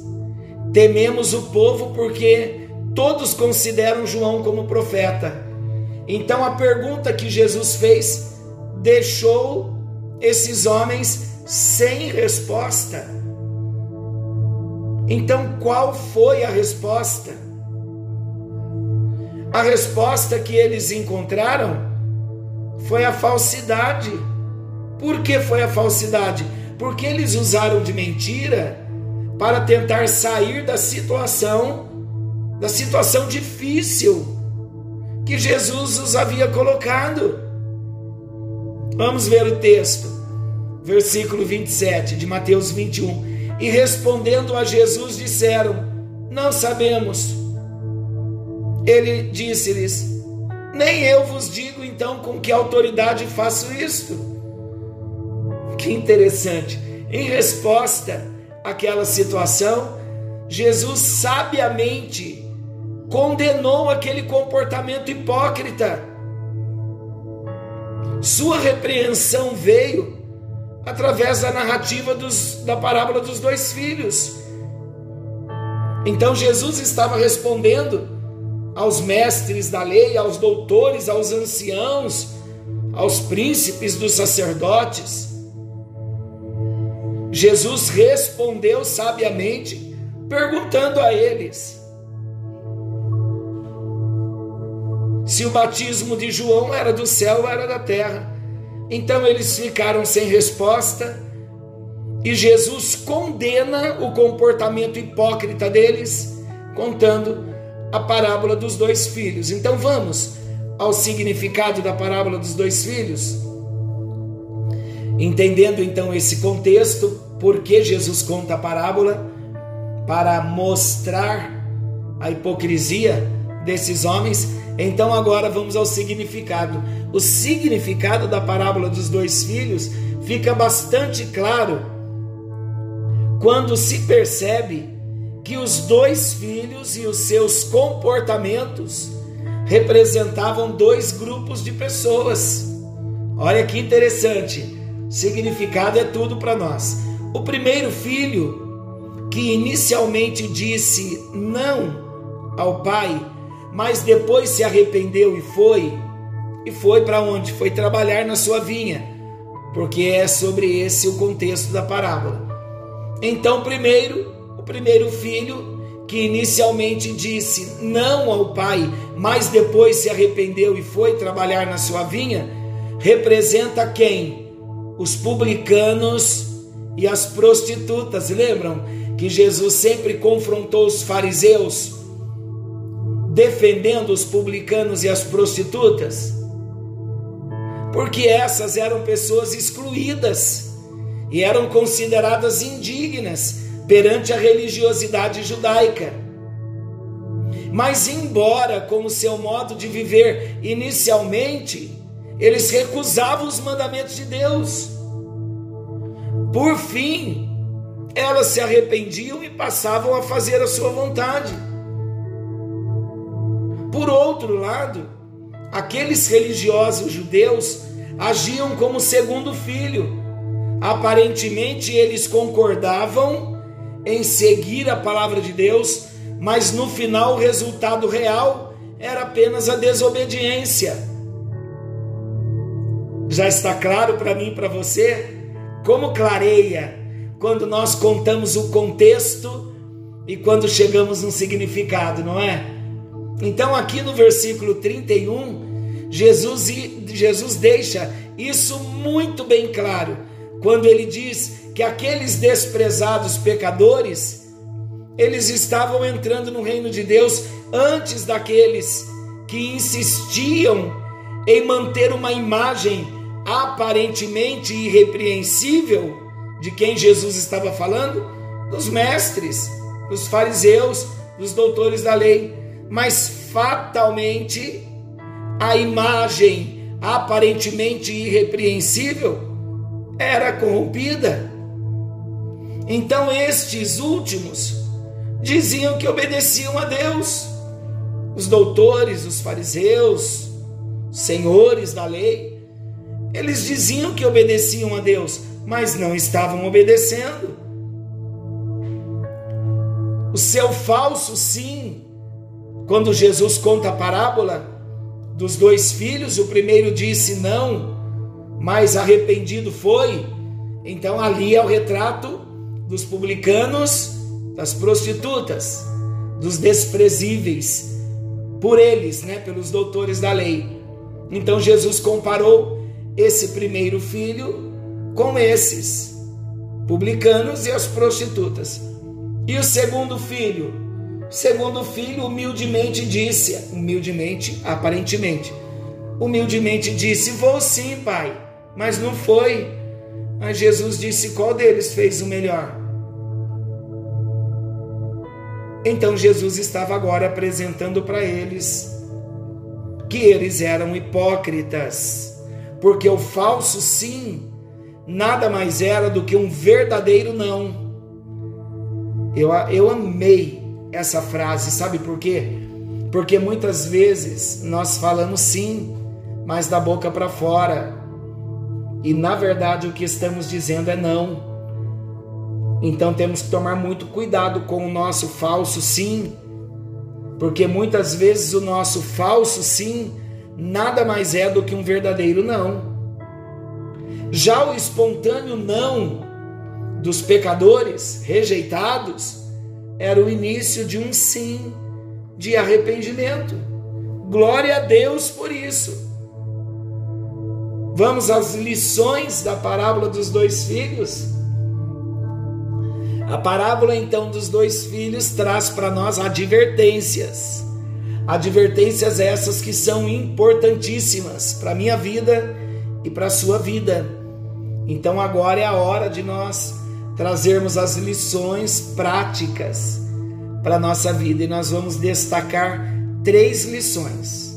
Tememos o povo porque todos consideram João como profeta. Então a pergunta que Jesus fez deixou esses homens sem resposta. Então qual foi a resposta? A resposta que eles encontraram foi a falsidade. Por que foi a falsidade? Porque eles usaram de mentira para tentar sair da situação, da situação difícil que Jesus os havia colocado. Vamos ver o texto, versículo 27 de Mateus 21. E respondendo a Jesus, disseram: Não sabemos. Ele disse-lhes: Nem eu vos digo então com que autoridade faço isto. Que interessante. Em resposta àquela situação, Jesus sabiamente condenou aquele comportamento hipócrita. Sua repreensão veio através da narrativa dos, da parábola dos dois filhos. Então Jesus estava respondendo aos mestres da lei, aos doutores, aos anciãos, aos príncipes dos sacerdotes. Jesus respondeu sabiamente, perguntando a eles: se o batismo de João era do céu ou era da terra. Então eles ficaram sem resposta e Jesus condena o comportamento hipócrita deles, contando a parábola dos dois filhos. Então vamos ao significado da parábola dos dois filhos. Entendendo então esse contexto, por que Jesus conta a parábola? Para mostrar a hipocrisia desses homens então agora vamos ao significado. O significado da parábola dos dois filhos fica bastante claro quando se percebe que os dois filhos e os seus comportamentos representavam dois grupos de pessoas. Olha que interessante. Significado é tudo para nós. O primeiro filho, que inicialmente disse não ao pai, mas depois se arrependeu e foi. E foi para onde? Foi trabalhar na sua vinha, porque é sobre esse o contexto da parábola. Então, primeiro, o primeiro filho, que inicialmente disse não ao pai, mas depois se arrependeu e foi trabalhar na sua vinha, representa quem? Os publicanos e as prostitutas. Lembram que Jesus sempre confrontou os fariseus defendendo os publicanos e as prostitutas? Porque essas eram pessoas excluídas e eram consideradas indignas perante a religiosidade judaica. Mas, embora, como seu modo de viver inicialmente, eles recusavam os mandamentos de Deus, por fim, elas se arrependiam e passavam a fazer a sua vontade. Por outro lado, aqueles religiosos judeus agiam como segundo filho. Aparentemente, eles concordavam em seguir a palavra de Deus, mas no final o resultado real era apenas a desobediência. Já está claro para mim e para você como clareia quando nós contamos o contexto e quando chegamos no significado, não é? Então, aqui no versículo 31, Jesus, Jesus deixa isso muito bem claro, quando ele diz que aqueles desprezados pecadores, eles estavam entrando no reino de Deus antes daqueles que insistiam em manter uma imagem aparentemente irrepreensível de quem Jesus estava falando, dos mestres, dos fariseus, dos doutores da lei mas fatalmente a imagem aparentemente irrepreensível era corrompida. Então estes últimos diziam que obedeciam a Deus. Os doutores, os fariseus, senhores da lei, eles diziam que obedeciam a Deus, mas não estavam obedecendo. O seu falso sim quando Jesus conta a parábola dos dois filhos, o primeiro disse não, mas arrependido foi. Então ali é o retrato dos publicanos, das prostitutas, dos desprezíveis por eles, né, pelos doutores da lei. Então Jesus comparou esse primeiro filho com esses publicanos e as prostitutas. E o segundo filho? Segundo filho humildemente disse, humildemente, aparentemente, humildemente disse: Vou sim, pai, mas não foi. Mas Jesus disse: Qual deles fez o melhor? Então Jesus estava agora apresentando para eles que eles eram hipócritas, porque o falso sim nada mais era do que um verdadeiro não. Eu, eu amei essa frase, sabe por quê? Porque muitas vezes nós falamos sim, mas da boca para fora. E na verdade o que estamos dizendo é não. Então temos que tomar muito cuidado com o nosso falso sim, porque muitas vezes o nosso falso sim nada mais é do que um verdadeiro não. Já o espontâneo não dos pecadores rejeitados era o início de um sim de arrependimento. Glória a Deus por isso. Vamos às lições da parábola dos dois filhos. A parábola então dos dois filhos traz para nós advertências. Advertências essas que são importantíssimas para minha vida e para sua vida. Então agora é a hora de nós trazermos as lições práticas para a nossa vida e nós vamos destacar três lições.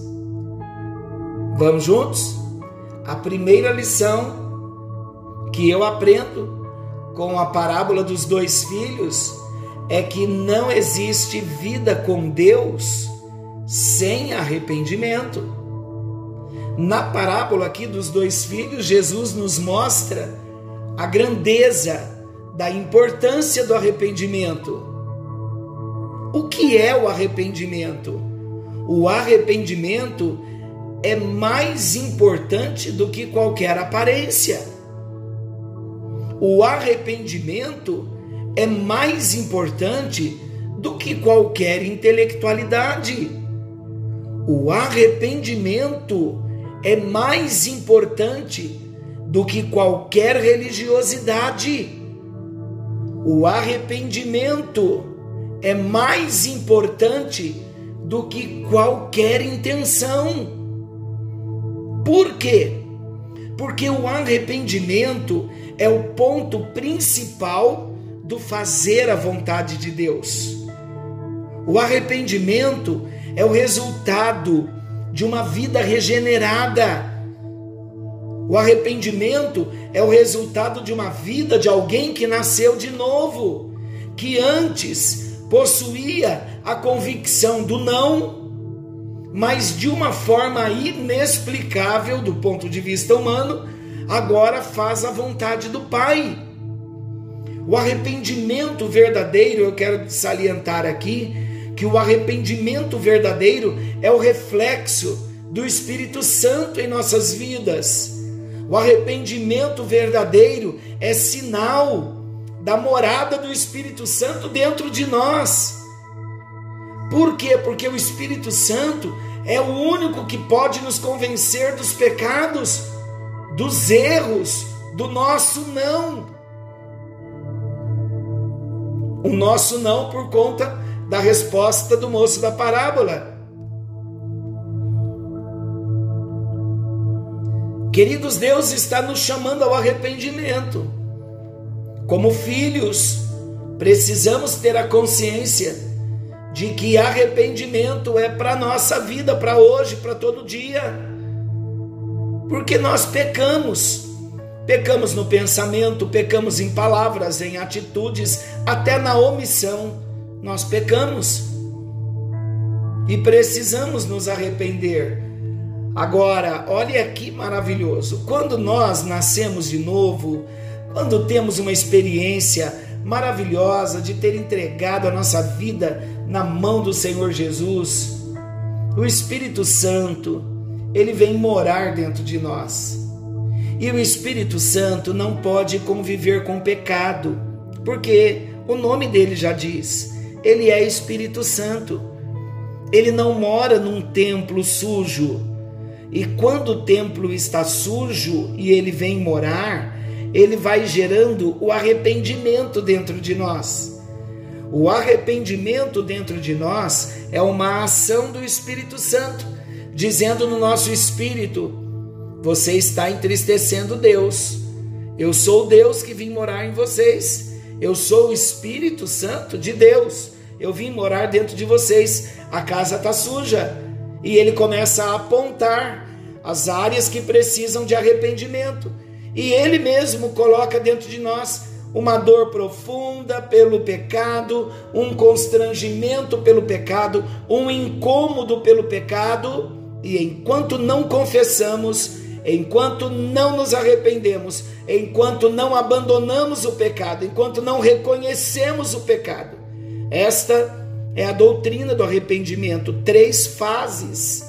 Vamos juntos? A primeira lição que eu aprendo com a parábola dos dois filhos é que não existe vida com Deus sem arrependimento. Na parábola aqui dos dois filhos, Jesus nos mostra a grandeza da importância do arrependimento. O que é o arrependimento? O arrependimento é mais importante do que qualquer aparência o arrependimento é mais importante do que qualquer intelectualidade. O arrependimento é mais importante do que qualquer religiosidade. O arrependimento é mais importante do que qualquer intenção. Por quê? Porque o arrependimento é o ponto principal do fazer a vontade de Deus. O arrependimento é o resultado de uma vida regenerada. O arrependimento é o resultado de uma vida de alguém que nasceu de novo, que antes possuía a convicção do não, mas de uma forma inexplicável do ponto de vista humano, agora faz a vontade do Pai. O arrependimento verdadeiro, eu quero salientar aqui, que o arrependimento verdadeiro é o reflexo do Espírito Santo em nossas vidas. O arrependimento verdadeiro é sinal da morada do Espírito Santo dentro de nós. Por quê? Porque o Espírito Santo é o único que pode nos convencer dos pecados dos erros, do nosso não. O nosso não por conta da resposta do moço da parábola. Queridos, Deus está nos chamando ao arrependimento. Como filhos, precisamos ter a consciência de que arrependimento é para nossa vida, para hoje, para todo dia. Porque nós pecamos. Pecamos no pensamento, pecamos em palavras, em atitudes, até na omissão. Nós pecamos. E precisamos nos arrepender. Agora, olha que maravilhoso. Quando nós nascemos de novo, quando temos uma experiência maravilhosa de ter entregado a nossa vida na mão do Senhor Jesus, o Espírito Santo, ele vem morar dentro de nós. E o Espírito Santo não pode conviver com o pecado, porque o nome dele já diz: ele é Espírito Santo. Ele não mora num templo sujo. E quando o templo está sujo e ele vem morar, ele vai gerando o arrependimento dentro de nós. O arrependimento dentro de nós é uma ação do Espírito Santo, dizendo no nosso espírito: você está entristecendo Deus. Eu sou Deus que vim morar em vocês. Eu sou o Espírito Santo de Deus. Eu vim morar dentro de vocês. A casa está suja e ele começa a apontar as áreas que precisam de arrependimento. E ele mesmo coloca dentro de nós uma dor profunda pelo pecado, um constrangimento pelo pecado, um incômodo pelo pecado, e enquanto não confessamos, enquanto não nos arrependemos, enquanto não abandonamos o pecado, enquanto não reconhecemos o pecado, esta é a doutrina do arrependimento. Três fases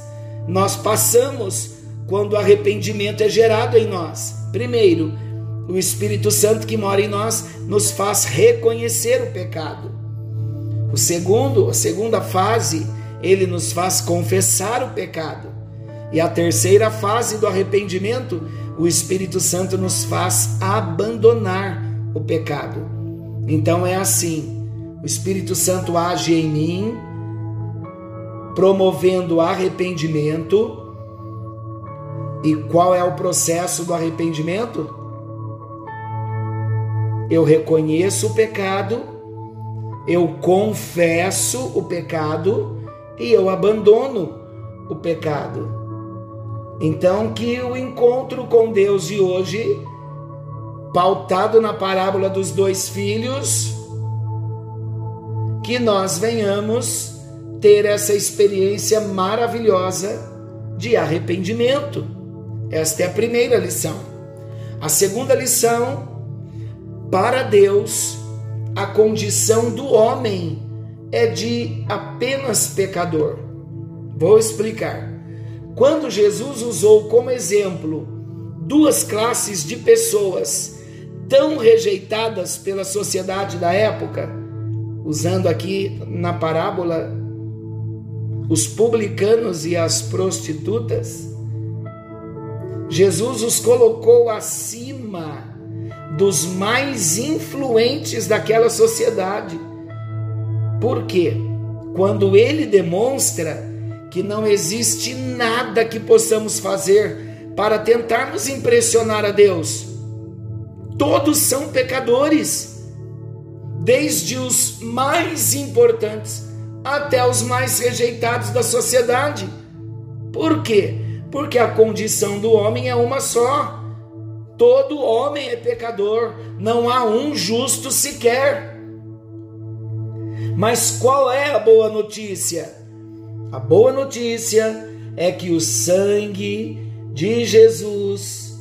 nós passamos quando o arrependimento é gerado em nós. Primeiro, o Espírito Santo que mora em nós nos faz reconhecer o pecado. O segundo, a segunda fase, ele nos faz confessar o pecado. E a terceira fase do arrependimento, o Espírito Santo nos faz abandonar o pecado. Então é assim: o Espírito Santo age em mim, promovendo arrependimento. E qual é o processo do arrependimento? Eu reconheço o pecado, eu confesso o pecado e eu abandono o pecado. Então, que o encontro com Deus de hoje, pautado na parábola dos dois filhos, que nós venhamos ter essa experiência maravilhosa de arrependimento. Esta é a primeira lição. A segunda lição, para Deus, a condição do homem é de apenas pecador. Vou explicar. Quando Jesus usou como exemplo duas classes de pessoas tão rejeitadas pela sociedade da época, usando aqui na parábola os publicanos e as prostitutas, Jesus os colocou acima dos mais influentes daquela sociedade. Por quê? Quando ele demonstra que não existe nada que possamos fazer para tentarmos impressionar a Deus. Todos são pecadores desde os mais importantes até os mais rejeitados da sociedade. Por quê? Porque a condição do homem é uma só. Todo homem é pecador, não há um justo sequer. Mas qual é a boa notícia? A boa notícia é que o sangue de Jesus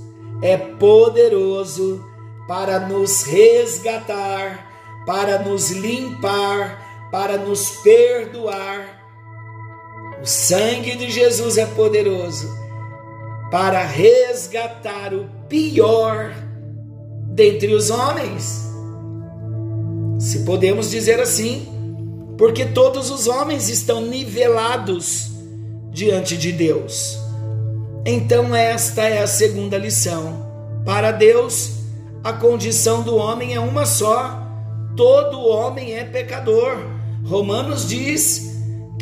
é poderoso para nos resgatar para nos limpar, para nos perdoar. O sangue de Jesus é poderoso para resgatar o pior dentre os homens. Se podemos dizer assim, porque todos os homens estão nivelados diante de Deus. Então, esta é a segunda lição. Para Deus, a condição do homem é uma só todo homem é pecador. Romanos diz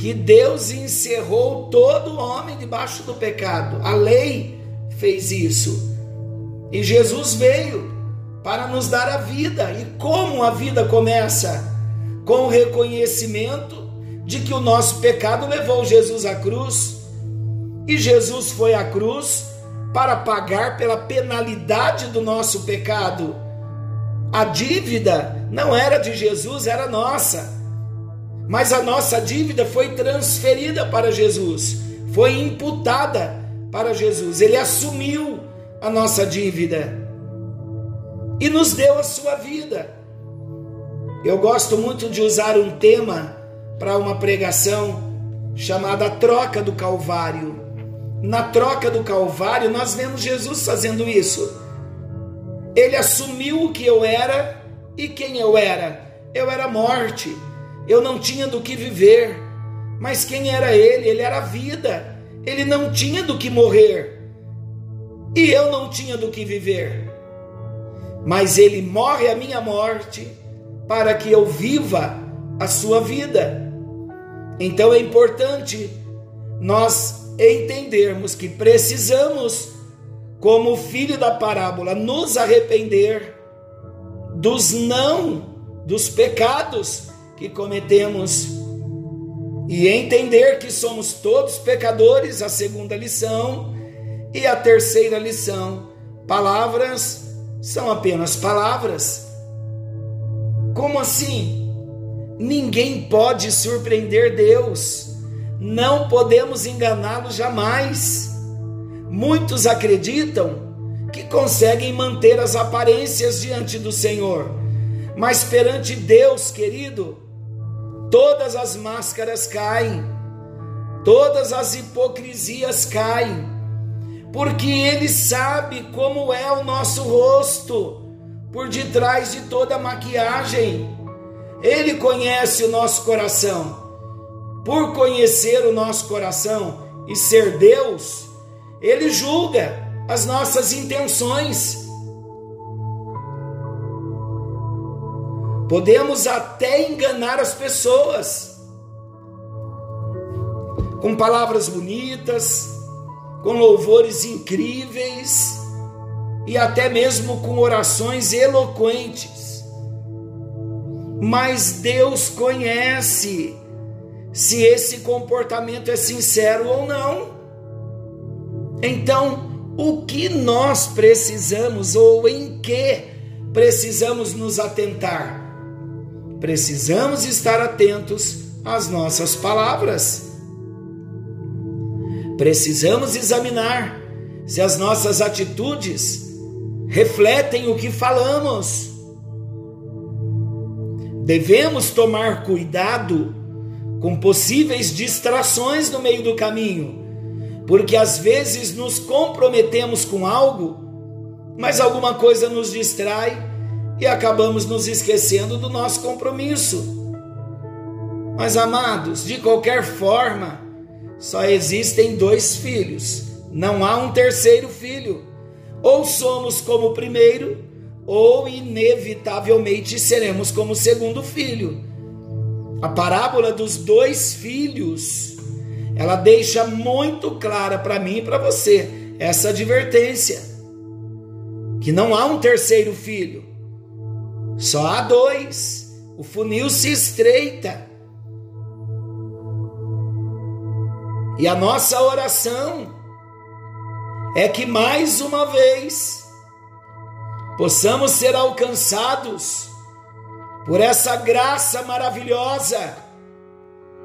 que Deus encerrou todo homem debaixo do pecado. A lei fez isso. E Jesus veio para nos dar a vida. E como a vida começa? Com o reconhecimento de que o nosso pecado levou Jesus à cruz. E Jesus foi à cruz para pagar pela penalidade do nosso pecado. A dívida não era de Jesus, era nossa. Mas a nossa dívida foi transferida para Jesus, foi imputada para Jesus. Ele assumiu a nossa dívida e nos deu a sua vida. Eu gosto muito de usar um tema para uma pregação chamada Troca do Calvário. Na troca do Calvário, nós vemos Jesus fazendo isso. Ele assumiu o que eu era e quem eu era? Eu era morte. Eu não tinha do que viver. Mas quem era ele? Ele era vida. ele não tinha do que morrer e eu não tinha do que viver. Mas ele morre a minha morte para que eu viva a sua vida. Então é importante nós entendermos que precisamos, como filho da parábola, nos arrepender dos não, dos pecados que cometemos e entender que somos todos pecadores, a segunda lição, e a terceira lição, palavras são apenas palavras. Como assim? Ninguém pode surpreender Deus, não podemos enganá-lo jamais. Muitos acreditam que conseguem manter as aparências diante do Senhor, mas perante Deus, querido, todas as máscaras caem, todas as hipocrisias caem, porque Ele sabe como é o nosso rosto por detrás de toda maquiagem. Ele conhece o nosso coração. Por conhecer o nosso coração e ser Deus, Ele julga as nossas intenções. Podemos até enganar as pessoas com palavras bonitas, com louvores incríveis e até mesmo com orações eloquentes. Mas Deus conhece se esse comportamento é sincero ou não. Então, o que nós precisamos ou em que precisamos nos atentar? Precisamos estar atentos às nossas palavras. Precisamos examinar se as nossas atitudes refletem o que falamos. Devemos tomar cuidado com possíveis distrações no meio do caminho porque às vezes nos comprometemos com algo, mas alguma coisa nos distrai e acabamos nos esquecendo do nosso compromisso. Mas amados, de qualquer forma, só existem dois filhos, não há um terceiro filho. Ou somos como o primeiro, ou inevitavelmente seremos como o segundo filho. A parábola dos dois filhos ela deixa muito clara para mim e para você essa advertência: que não há um terceiro filho, só há dois. O funil se estreita. E a nossa oração é que mais uma vez possamos ser alcançados por essa graça maravilhosa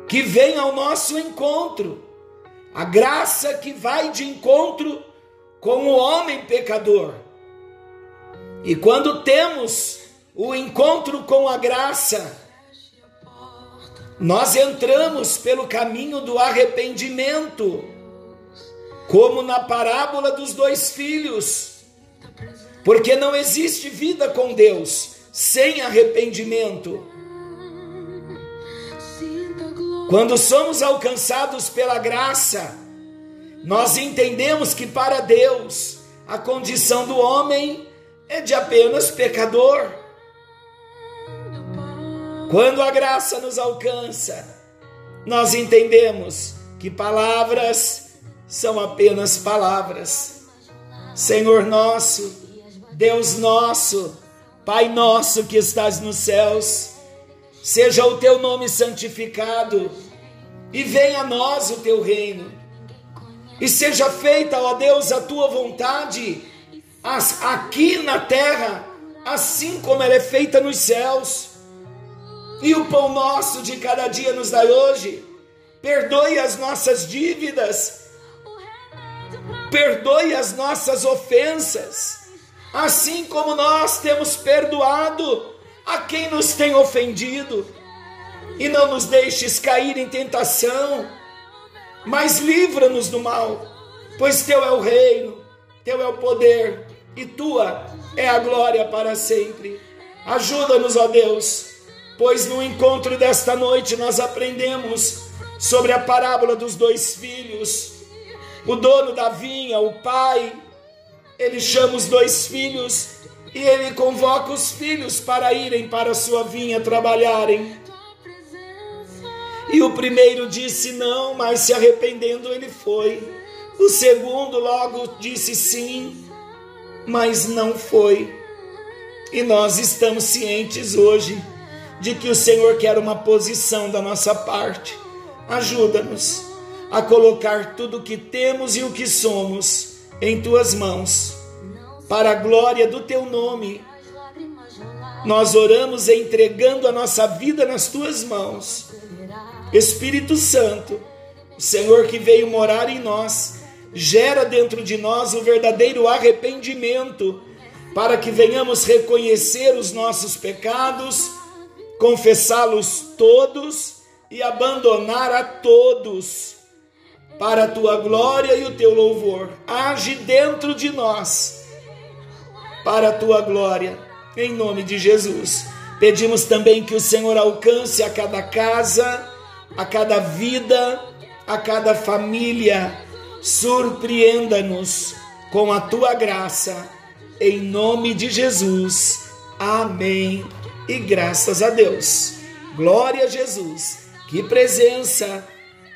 que vem ao nosso encontro, a graça que vai de encontro com o homem pecador. E quando temos o encontro com a graça, nós entramos pelo caminho do arrependimento, como na parábola dos dois filhos, porque não existe vida com Deus sem arrependimento. Quando somos alcançados pela graça, nós entendemos que para Deus a condição do homem é de apenas pecador. Quando a graça nos alcança, nós entendemos que palavras são apenas palavras. Senhor nosso, Deus nosso, Pai nosso que estás nos céus, seja o teu nome santificado e venha a nós o teu reino. E seja feita, ó Deus, a tua vontade, aqui na terra, assim como ela é feita nos céus. E o pão nosso de cada dia nos dai hoje. Perdoe as nossas dívidas. Perdoe as nossas ofensas, assim como nós temos perdoado a quem nos tem ofendido, e não nos deixes cair em tentação, mas livra-nos do mal, pois teu é o reino, teu é o poder, e tua é a glória para sempre. Ajuda-nos, ó Deus, pois no encontro desta noite nós aprendemos sobre a parábola dos dois filhos O dono da vinha, o pai, ele chama os dois filhos e ele convoca os filhos para irem para a sua vinha trabalharem. E o primeiro disse não, mas se arrependendo ele foi. O segundo logo disse sim, mas não foi. E nós estamos cientes hoje de que o Senhor quer uma posição da nossa parte. Ajuda-nos a colocar tudo o que temos e o que somos em tuas mãos, para a glória do teu nome. Nós oramos entregando a nossa vida nas tuas mãos. Espírito Santo, o Senhor que veio morar em nós, gera dentro de nós o verdadeiro arrependimento, para que venhamos reconhecer os nossos pecados, confessá-los todos e abandonar a todos para a tua glória e o teu louvor. Age dentro de nós para a tua glória, em nome de Jesus. Pedimos também que o Senhor alcance a cada casa, a cada vida, a cada família surpreenda-nos com a tua graça, em nome de Jesus. Amém. E graças a Deus. Glória a Jesus. Que presença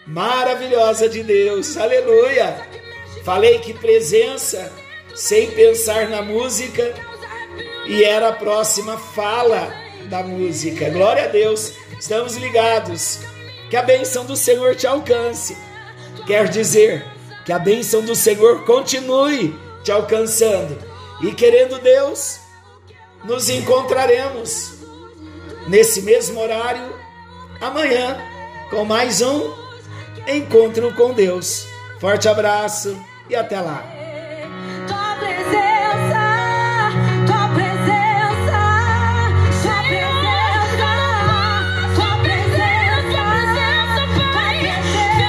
maravilhosa de Deus. Aleluia. Falei que presença sem pensar na música e era a próxima fala da música. Glória a Deus. Estamos ligados. Que a bênção do Senhor te alcance. Quer dizer, que a bênção do Senhor continue te alcançando. E querendo Deus, nos encontraremos nesse mesmo horário amanhã com mais um encontro com Deus. Forte abraço e até lá.